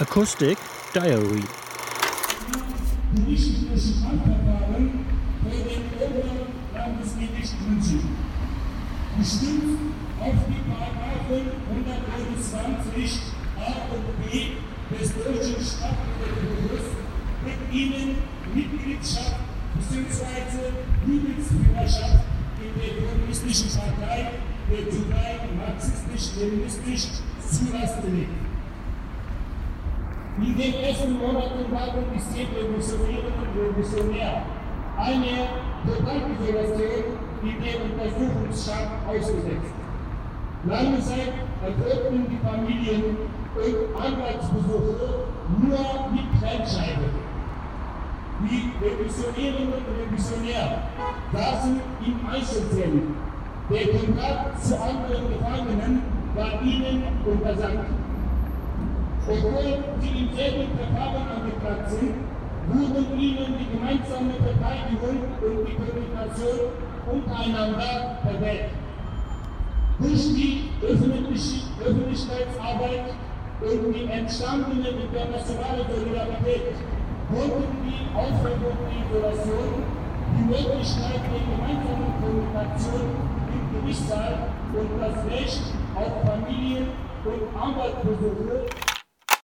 Acoustic Diary Berichten durch Strafverfahren vor dem Oberlandesgericht München. Bestimmt auf die Paragraphen 129 a und b des deutschen Strafgesetzbuches wird Ihnen Mitgliedschaft bzw. Übelsführerschaft in der kommunistischen Partei der Türkei marxistisch-leninistisch zu gelegt. In den ersten Monaten waren die zehn Revolutionäre und Revolutionär eine Totalisolation in der Untersuchungsschau ausgesetzt. Lange Zeit erfolgten die Familien und Anwaltsbesuche nur mit Trennscheibe. Die Revolutionärinnen und Revolutionäre saßen in Einzelzellen. Der Kontakt zu anderen Gefangenen war ihnen untersagt. Obwohl sie im selben Verfahren angeklagt sind, wurden ihnen die gemeinsame Verteidigung und die Kommunikation untereinander verwehrt. Durch die öffentliche Öffentlichkeitsarbeit und die entstandene internationale Solidarität konnten die Aufhebung der Isolation, die Möglichkeit der gemeinsamen Kommunikation im Gerichtssaal und das Recht auf Familien- und Anwaltsbesuche